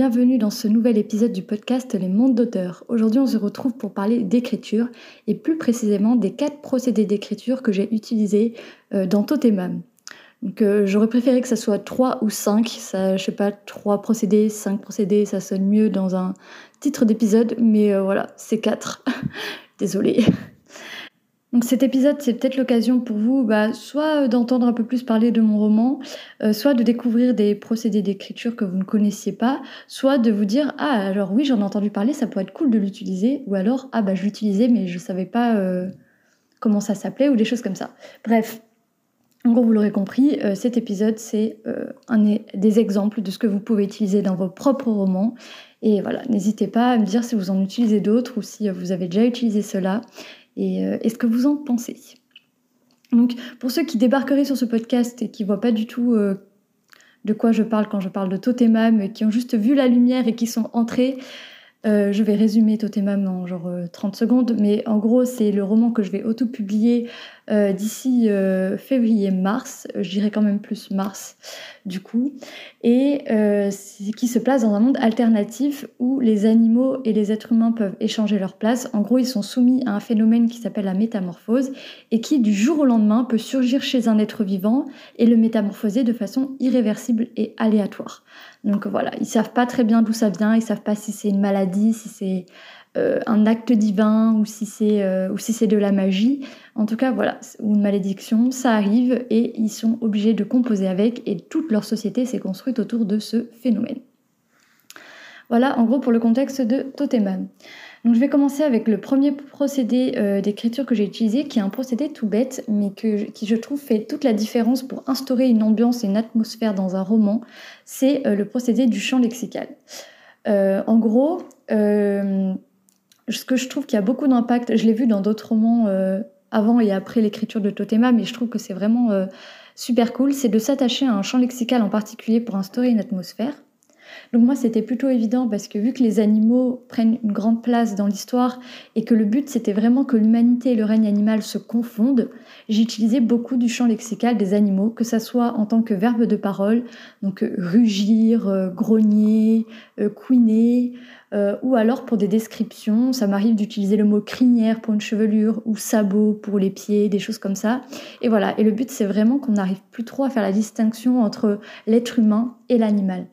Bienvenue dans ce nouvel épisode du podcast Les mondes d'auteurs. Aujourd'hui on se retrouve pour parler d'écriture et plus précisément des quatre procédés d'écriture que j'ai utilisés euh, dans Totemam. Donc euh, j'aurais préféré que ça soit trois ou cinq, ça, je sais pas, trois procédés, cinq procédés, ça sonne mieux dans un titre d'épisode, mais euh, voilà, c'est quatre. Désolée. Donc cet épisode, c'est peut-être l'occasion pour vous, bah, soit d'entendre un peu plus parler de mon roman, euh, soit de découvrir des procédés d'écriture que vous ne connaissiez pas, soit de vous dire ah alors oui j'en ai entendu parler, ça pourrait être cool de l'utiliser, ou alors ah bah je l'utilisais mais je savais pas euh, comment ça s'appelait ou des choses comme ça. Bref, en gros vous l'aurez compris, euh, cet épisode c'est un des exemples de ce que vous pouvez utiliser dans vos propres romans. Et voilà, n'hésitez pas à me dire si vous en utilisez d'autres ou si vous avez déjà utilisé cela et, euh, ce que vous en pensez? Donc pour ceux qui débarqueraient sur ce podcast et qui voient pas du tout euh, de quoi je parle quand je parle de Totemam, qui ont juste vu la lumière et qui sont entrés, euh, je vais résumer Totemam en genre 30 secondes, mais en gros c'est le roman que je vais auto-publier euh, d'ici euh, février-mars, je dirais quand même plus mars du coup, et euh, qui se place dans un monde alternatif où les animaux et les êtres humains peuvent échanger leur place. En gros, ils sont soumis à un phénomène qui s'appelle la métamorphose et qui du jour au lendemain peut surgir chez un être vivant et le métamorphoser de façon irréversible et aléatoire. Donc voilà, ils savent pas très bien d'où ça vient, ils savent pas si c'est une maladie, si c'est euh, un acte divin ou si c'est euh, ou si c'est de la magie. En tout cas, voilà, ou une malédiction, ça arrive et ils sont obligés de composer avec et toute leur société s'est construite autour de ce phénomène. Voilà, en gros pour le contexte de Toteman. Donc je vais commencer avec le premier procédé euh, d'écriture que j'ai utilisé, qui est un procédé tout bête, mais que, qui je trouve fait toute la différence pour instaurer une ambiance et une atmosphère dans un roman. C'est le procédé du champ lexical. en gros, ce que je trouve qu'il y a beaucoup d'impact, je l'ai vu dans d'autres romans euh, avant et après l'écriture de Totema, mais je trouve que c'est vraiment euh, super cool, c'est de s'attacher à un champ lexical en particulier pour instaurer une atmosphère. Donc moi c'était plutôt évident parce que vu que les animaux prennent une grande place dans l'histoire et que le but c'était vraiment que l'humanité et le règne animal se confondent, j'ai utilisé beaucoup du champ lexical des animaux, que ça soit en tant que verbe de parole, donc euh, rugir, euh, grogner, euh, couiner, ou alors pour des descriptions, ça m'arrive d'utiliser le mot crinière pour une chevelure ou sabot pour les pieds, des choses comme ça. Et voilà, et le but c'est vraiment qu'on n'arrive plus trop à faire la distinction entre l'être humain et l'animal.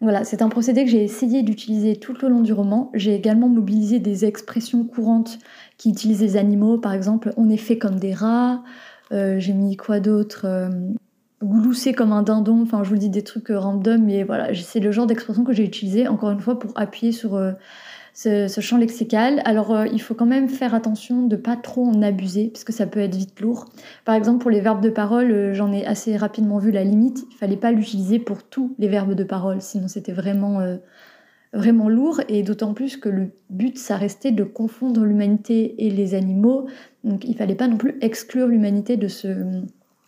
Voilà, c'est un procédé que j'ai essayé d'utiliser tout au long du roman. J'ai également mobilisé des expressions courantes qui utilisent les animaux, par exemple on est fait comme des rats, euh, j'ai mis quoi d'autre euh, comme un dindon, enfin je vous dis des trucs euh, random, mais voilà, c'est le genre d'expression que j'ai utilisé encore une fois pour appuyer sur ce, champ lexical. Alors euh, il faut quand même faire attention de pas trop en abuser parce que ça peut être vite lourd. Par exemple pour les verbes de parole, euh, j'en ai assez rapidement vu la limite. Il fallait pas l'utiliser pour tous les verbes de parole, sinon c'était vraiment euh, vraiment lourd et d'autant plus que le but ça restait de confondre l'humanité et les animaux. Donc il fallait pas non plus exclure l'humanité de ce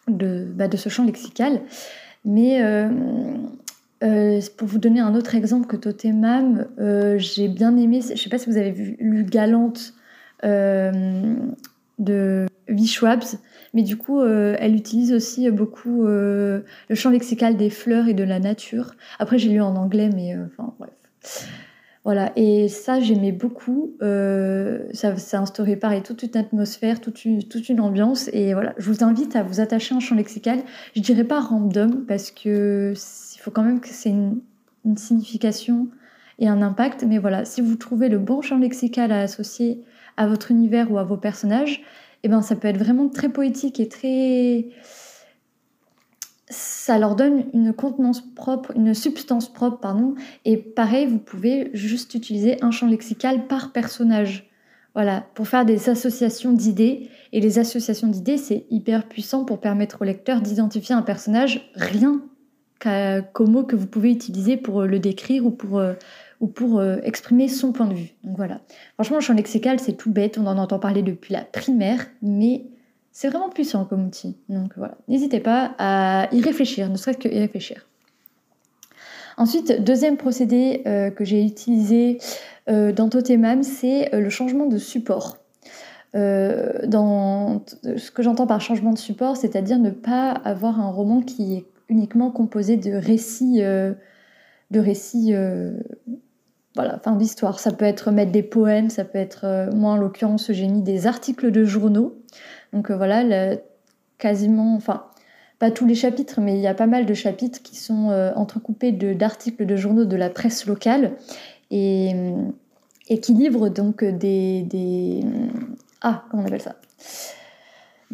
de, bah, de ce champ lexical. Mais euh, pour vous donner un autre exemple que Totemam, euh, j'ai bien aimé, je ne sais pas si vous avez lu Galante euh, de V. Mais du coup, elle utilise aussi beaucoup le champ lexical des fleurs et de la nature. Après, j'ai lu en anglais, mais enfin, bref. Voilà, et ça, j'aimais beaucoup. ça, ça instaurait pareil toute une atmosphère, toute une, ambiance. Et voilà, je vous invite à vous attacher à un champ lexical. Je dirais pas random, parce que faut quand même que c'est une, signification et un impact. Mais voilà, si vous trouvez le bon champ lexical à associer à votre univers ou à vos personnages, eh ben ça peut être vraiment très poétique et très ça leur donne une contenance propre, une substance propre, pardon. Et pareil, vous pouvez juste utiliser un champ lexical par personnage. Voilà, pour faire des associations d'idées. Et les associations d'idées, c'est hyper puissant pour permettre au lecteur d'identifier un personnage rien qu'aux mots que vous pouvez utiliser pour le décrire ou pour, ou pour exprimer son point de vue. Donc voilà. Franchement, le champ lexical, c'est tout bête, on en entend parler depuis la primaire, mais c'est vraiment puissant comme outil. Donc voilà, n'hésitez pas à y réfléchir, ne serait-ce qu'y réfléchir. Ensuite, deuxième procédé euh, que j'ai utilisé euh, dans Totemam, c'est euh, le changement de support. dans ce que j'entends par changement de support, c'est-à-dire ne pas avoir un roman qui est uniquement composé de récits, de récits, voilà, fin d'histoire. Ça peut être mettre des poèmes, ça peut être, moi en l'occurrence, j'ai mis des articles de journaux. Donc voilà, quasiment, enfin, pas tous les chapitres, mais il y a pas mal de chapitres qui sont euh, entrecoupés d'articles de, journaux de la presse locale et, et qui livrent donc des, des, ah comment on appelle ça?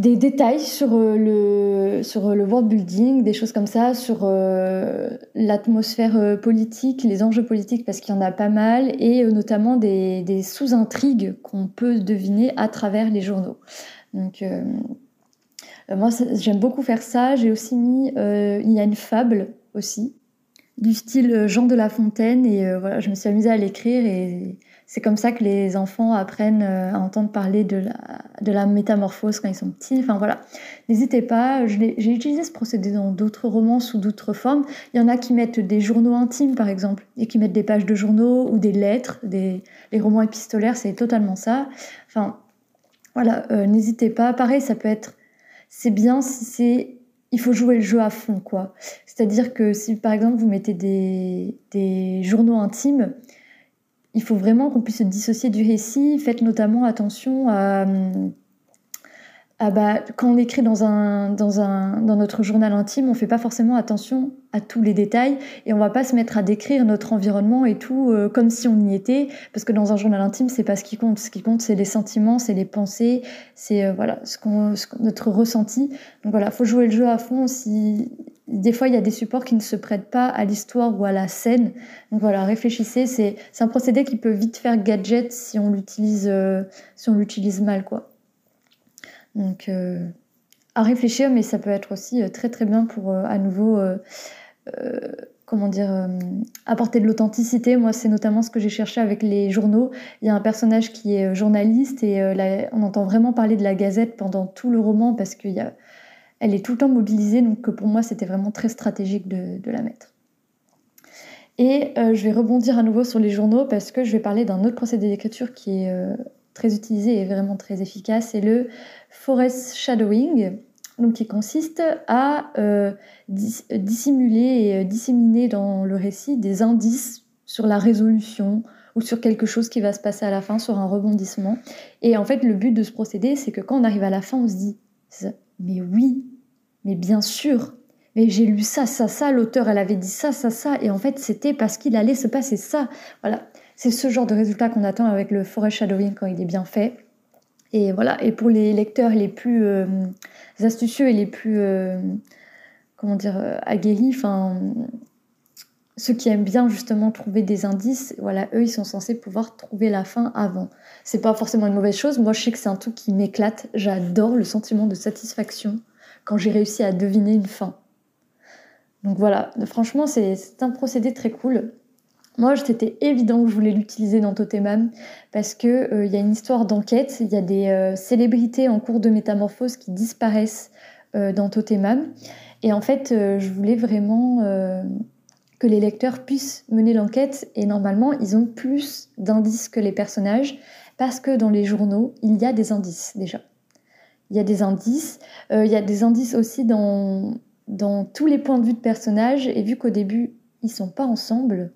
Des détails sur euh, le, sur le world building, des choses comme ça, sur euh, l'atmosphère politique, les enjeux politiques, parce qu'il y en a pas mal, et notamment des, des sous-intrigues qu'on peut deviner à travers les journaux. Donc, euh, moi, j'aime beaucoup faire ça. J'ai aussi mis, euh, il y a une fable aussi, du style euh, Jean de La Fontaine. Et voilà, je me suis amusée à l'écrire c'est comme ça que les enfants apprennent à entendre parler de la, métamorphose quand ils sont petits. Enfin voilà, n'hésitez pas. J'ai utilisé ce procédé dans d'autres romans sous d'autres formes. Il y en a qui mettent des journaux intimes, par exemple, et qui mettent des pages de journaux ou des lettres. Les romans épistolaires, c'est totalement ça. Enfin, voilà, n'hésitez pas. Pareil, ça peut être c'est bien si c'est il faut jouer le jeu à fond quoi. C'est-à-dire que si par exemple vous mettez des journaux intimes, il faut vraiment qu'on puisse se dissocier du récit. Faites notamment attention à ah bah, quand on écrit dans, un, dans, un, dans notre journal intime, on fait pas forcément attention à tous les détails et on va pas se mettre à décrire notre environnement et tout euh, comme si on y était, parce que dans un journal intime, c'est pas ce qui compte. Ce qui compte, c'est les sentiments, c'est les pensées, c'est euh, voilà ce notre ressenti. Donc voilà, faut jouer le jeu à fond. Si des fois il y a des supports qui ne se prêtent pas à l'histoire ou à la scène, donc voilà, réfléchissez. C'est, un procédé qui peut vite faire gadget si on l'utilise euh, si mal quoi. Donc, euh, à réfléchir, mais ça peut être aussi euh, très très bien pour à nouveau, comment dire, apporter de l'authenticité. Moi, c'est notamment ce que j'ai cherché avec les journaux. Il y a un personnage qui est journaliste et on entend vraiment parler de la Gazette pendant tout le roman parce qu'elle est tout le temps mobilisée. Donc, pour moi, c'était vraiment très stratégique de, la mettre. Et je vais rebondir à nouveau sur les journaux parce que je vais parler d'un autre procédé d'écriture qui est très utilisé et vraiment très efficace, c'est le forest shadowing, donc qui consiste à euh, dissimuler et euh, disséminer dans le récit des indices sur la résolution ou sur quelque chose qui va se passer à la fin, sur un rebondissement. Et en fait, le but de ce procédé, c'est que quand on arrive à la fin, on se dit mais oui, mais bien sûr, mais j'ai lu ça, ça, ça, l'auteur, elle avait dit ça, ça, ça, et en fait, c'était parce qu'il allait se passer ça. Voilà, c'est ce genre de résultat qu'on attend avec le forest shadowing quand il est bien fait. Et voilà, et pour les lecteurs les plus euh, astucieux et les plus, euh, comment dire, euh, aguerris, enfin, ceux qui aiment bien justement trouver des indices, voilà, eux, ils sont censés pouvoir trouver la fin avant. C'est pas forcément une mauvaise chose. Moi, je sais que c'est un truc qui m'éclate. J'adore le sentiment de satisfaction quand j'ai réussi à deviner une fin. Donc voilà, franchement, c'est un procédé très cool. Moi, c'était évident que je voulais l'utiliser dans Totemam parce qu'il euh, il y a une histoire d'enquête, il y a des euh, célébrités en cours de métamorphose qui disparaissent euh, dans Totemam. Et en fait, je voulais vraiment que les lecteurs puissent mener l'enquête et normalement, ils ont plus d'indices que les personnages parce que dans les journaux, il y a des indices déjà. Il y a des indices. il y a des indices aussi dans, dans tous les points de vue de personnages et vu qu'au début, ils sont pas ensemble,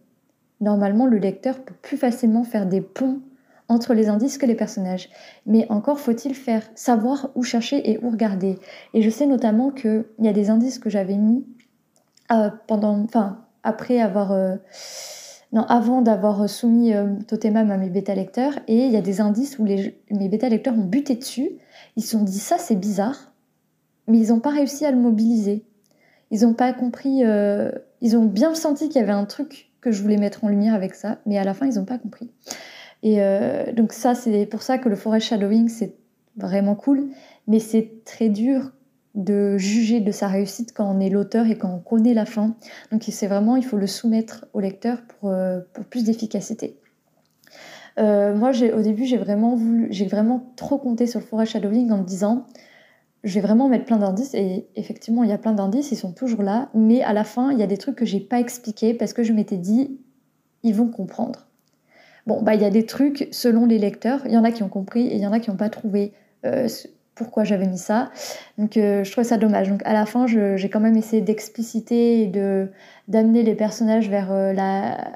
normalement le lecteur peut plus facilement faire des ponts entre les indices que les personnages. Mais encore faut-il faire savoir où chercher et où regarder. Et je sais notamment qu'il y a des indices que j'avais mis euh, pendant, enfin, après avoir, euh, non, avant d'avoir soumis euh, Totemam à mes bêta lecteurs, et il y a des indices où mes bêta lecteurs ont buté dessus. Ils se sont dit ça c'est bizarre, mais ils n'ont pas réussi à le mobiliser. Ils n'ont pas compris, ils ont bien senti qu'il y avait un truc que je voulais mettre en lumière avec ça, mais à la fin, ils n'ont pas compris. Et euh, donc ça, c'est pour ça que le forest shadowing, c'est vraiment cool, mais c'est très dur de juger de sa réussite quand on est l'auteur et quand on connaît la fin. Donc c'est vraiment, il faut le soumettre au lecteur pour, euh, pour plus d'efficacité. Euh, moi, au début, j'ai vraiment trop compté sur le forest shadowing en me disant, je vais vraiment mettre plein d'indices. Et effectivement, il y a plein d'indices, ils sont toujours là. Mais à la fin, il y a des trucs que j'ai pas expliqués parce que je m'étais dit, ils vont comprendre. Bon, bah, il y a des trucs selon les lecteurs. Il y en a qui ont compris et il y en a qui n'ont pas trouvé euh, pourquoi j'avais mis ça. Donc, euh, je trouvais ça dommage. Donc, à la fin, j'ai quand même essayé d'expliciter et d'amener les personnages vers la,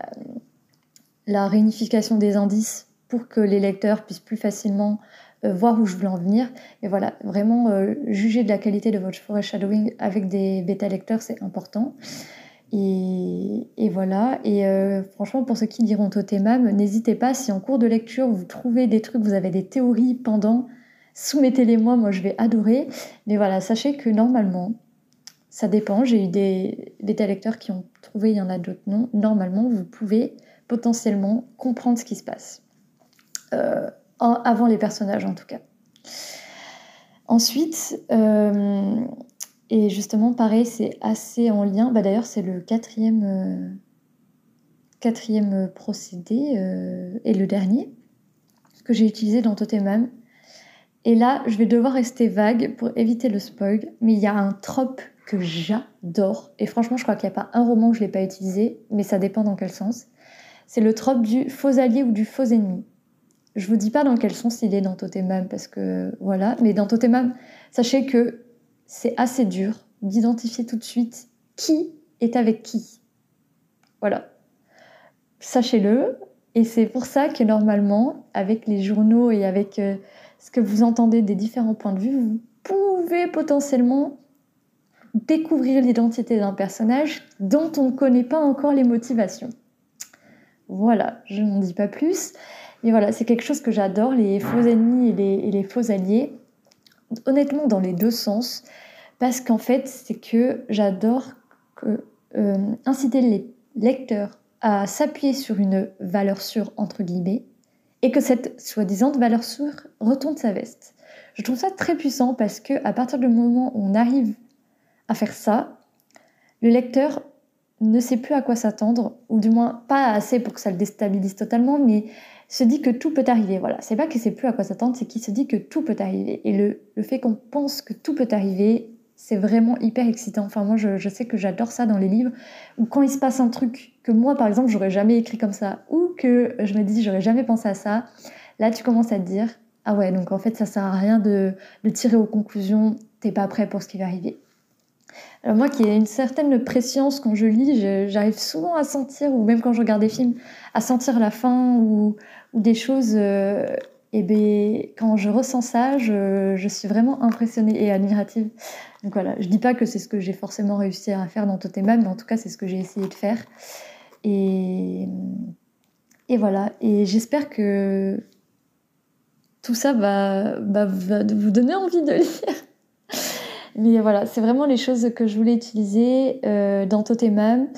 la réunification des indices pour que les lecteurs puissent plus facilement voir où je voulais en venir. Et voilà, vraiment, juger de la qualité de votre forest shadowing avec des bêta lecteurs, c'est important. Et, voilà. Et euh, franchement, pour ceux qui liront Totemam, n'hésitez pas, si en cours de lecture vous trouvez des trucs, vous avez des théories pendant, soumettez-les moi, moi je vais adorer. Mais voilà, sachez que normalement, ça dépend. J'ai eu des bêta-lecteurs qui ont trouvé, il y en a d'autres non. Normalement, vous pouvez potentiellement comprendre ce qui se passe. Euh, avant les personnages en tout cas. Ensuite, euh, et justement, pareil, c'est assez en lien. Bah, D'ailleurs, c'est le quatrième, euh, quatrième procédé et le dernier que j'ai utilisé dans Totemam. Et là, je vais devoir rester vague pour éviter le spoil, mais il y a un trope que j'adore. Et franchement, je crois qu'il n'y a pas un roman où je ne l'ai pas utilisé, mais ça dépend dans quel sens. C'est le trope du faux allié ou du faux ennemi. Je vous dis pas dans quel sens il est dans Totemam, parce que voilà, mais dans Totemam, sachez que c'est assez dur d'identifier tout de suite qui est avec qui. Voilà. Sachez-le. Et c'est pour ça que normalement, avec les journaux et avec euh, ce que vous entendez des différents points de vue, vous pouvez potentiellement découvrir l'identité d'un personnage dont on ne connaît pas encore les motivations. Voilà, je n'en dis pas plus. Mais voilà, c'est quelque chose que j'adore, les faux ennemis et les faux alliés honnêtement dans les deux sens, parce qu'en fait, c'est que j'adore euh, inciter les lecteurs à s'appuyer sur une valeur sûre, entre guillemets, et que cette soi-disant valeur sûre retourne sa veste. Je trouve ça très puissant parce que à partir du moment où on arrive à faire ça, le lecteur ne sait plus à quoi s'attendre, ou du moins pas assez pour que ça le déstabilise totalement, mais se dit que tout peut arriver. Voilà, c'est pas qu'il sait plus à quoi s'attendre, c'est qu'il se dit que tout peut arriver. Et le, fait qu'on pense que tout peut arriver, c'est vraiment hyper excitant. Enfin, moi, je, sais que j'adore ça dans les livres, ou quand il se passe un truc que moi, par exemple, j'aurais jamais écrit comme ça, ou que je me dis, j'aurais jamais pensé à ça, là, tu commences à te dire, ah ouais, donc en fait, ça sert à rien de, de tirer aux conclusions, t'es pas prêt pour ce qui va arriver. Alors moi qui ai une certaine préscience quand je lis, j'arrive souvent à sentir, ou même quand je regarde des films, à sentir la fin ou, des choses. Euh, et ben, quand je ressens ça, je, suis vraiment impressionnée et admirative. Donc voilà, je dis pas que c'est ce que j'ai forcément réussi à faire dans Totemam, mais en tout cas c'est ce que j'ai essayé de faire. Et, voilà, et j'espère que tout ça va vous donner envie de lire. Mais voilà, c'est vraiment les choses que je voulais utiliser euh, dans Totemam.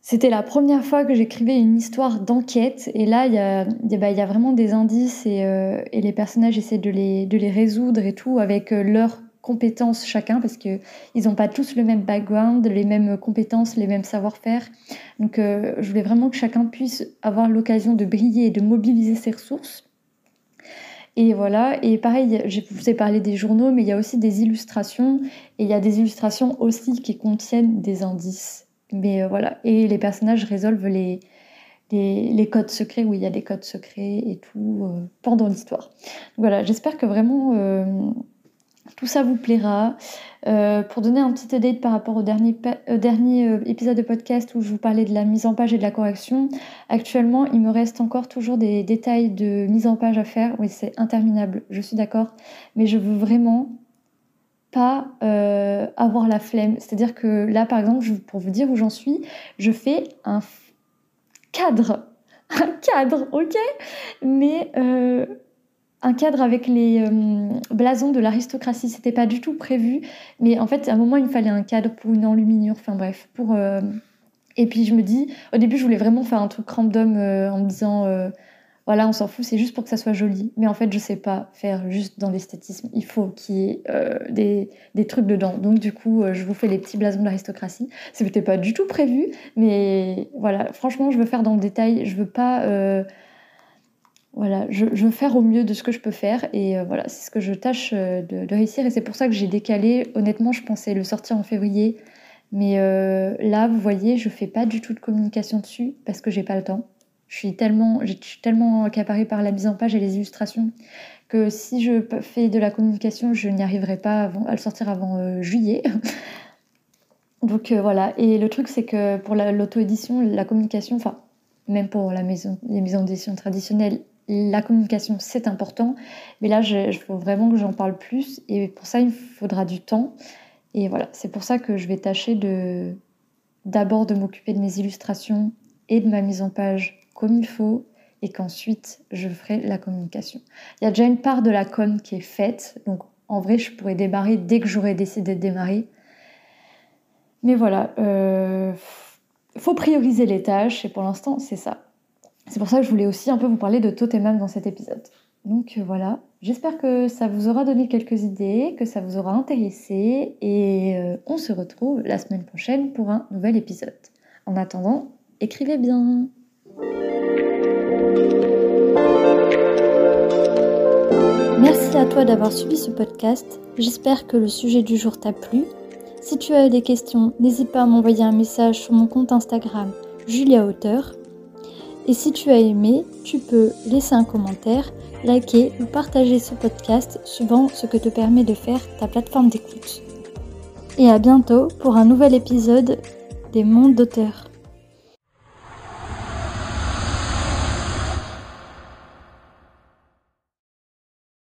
C'était la première fois que j'écrivais une histoire d'enquête et là il y a, bah, vraiment des indices et, euh, et, les personnages essaient de les, de les résoudre et tout avec euh, leurs compétences chacun parce qu'ils n'ont pas tous le même background, les mêmes compétences, les mêmes savoir-faire. Donc euh, je voulais vraiment que chacun puisse avoir l'occasion de briller et de mobiliser ses ressources. Et voilà, et pareil, je vous ai parlé des journaux, mais il y a aussi des illustrations, et il y a des illustrations aussi qui contiennent des indices. Mais euh, voilà, et les personnages résolvent les, codes secrets, où il y a des codes secrets et tout, euh, pendant l'histoire. Voilà, j'espère que vraiment euh, tout ça vous plaira. Euh, pour donner un petit update par rapport au dernier, dernier euh, épisode de podcast où je vous parlais de la mise en page et de la correction, actuellement il me reste encore toujours des détails de mise en page à faire. Oui, c'est interminable, je suis d'accord, mais je veux vraiment pas euh, avoir la flemme. C'est-à-dire que là, par exemple, pour vous dire où j'en suis, je fais un cadre. Un cadre, ok? Mais un cadre avec les euh, blasons de l'aristocratie. C'était pas du tout prévu, mais en fait, à un moment, il me fallait un cadre pour une enluminure. Enfin bref, pour. Euh, et puis je me dis, au début, je voulais vraiment faire un truc random euh, en me disant, voilà, on s'en fout, c'est juste pour que ça soit joli. Mais en fait, je sais pas faire juste dans l'esthétisme. Il faut qu'il y ait des, des, trucs dedans. Donc, du coup, je vous fais les petits blasons de l'aristocratie. C'était pas du tout prévu, mais voilà, franchement, je veux faire dans le détail. Je veux pas. Euh, voilà, je, veux faire au mieux de ce que je peux faire et voilà, c'est ce que je tâche de, de réussir et c'est pour ça que j'ai décalé. Honnêtement, je pensais le sortir en février, mais là, vous voyez, je fais pas du tout de communication dessus parce que j'ai pas le temps. Je suis tellement, je suis tellement accaparée par la mise en page et les illustrations que si je fais de la communication, je n'y arriverai pas à le sortir avant euh, juillet. Donc euh, voilà, et le truc c'est que pour l'auto-édition, la, communication, enfin même pour la maison, les maisons d'édition traditionnelles, la communication c'est important, mais là il faut vraiment que j'en parle plus et pour ça il faudra du temps. Et voilà, c'est pour ça que je vais tâcher de d'abord de m'occuper de mes illustrations et de ma mise en page comme il faut et qu'ensuite je ferai la communication. Il y a déjà une part de la com qui est faite, donc en vrai je pourrais démarrer dès que j'aurais décidé de démarrer. Mais voilà, euh, faut prioriser les tâches et pour l'instant c'est ça. C'est pour ça que je voulais aussi un peu vous parler de Totemam dans cet épisode. Donc euh, voilà, j'espère que ça vous aura donné quelques idées, que ça vous aura intéressé et euh, on se retrouve la semaine prochaine pour un nouvel épisode. En attendant, écrivez bien. Merci à toi d'avoir suivi ce podcast. J'espère que le sujet du jour t'a plu. Si tu as des questions, n'hésite pas à m'envoyer un message sur mon compte Instagram Julia Auteur. Et si tu as aimé, tu peux laisser un commentaire, liker ou partager ce podcast suivant ce que te permet de faire ta plateforme d'écoute. Et à bientôt pour un nouvel épisode des mondes d'auteurs.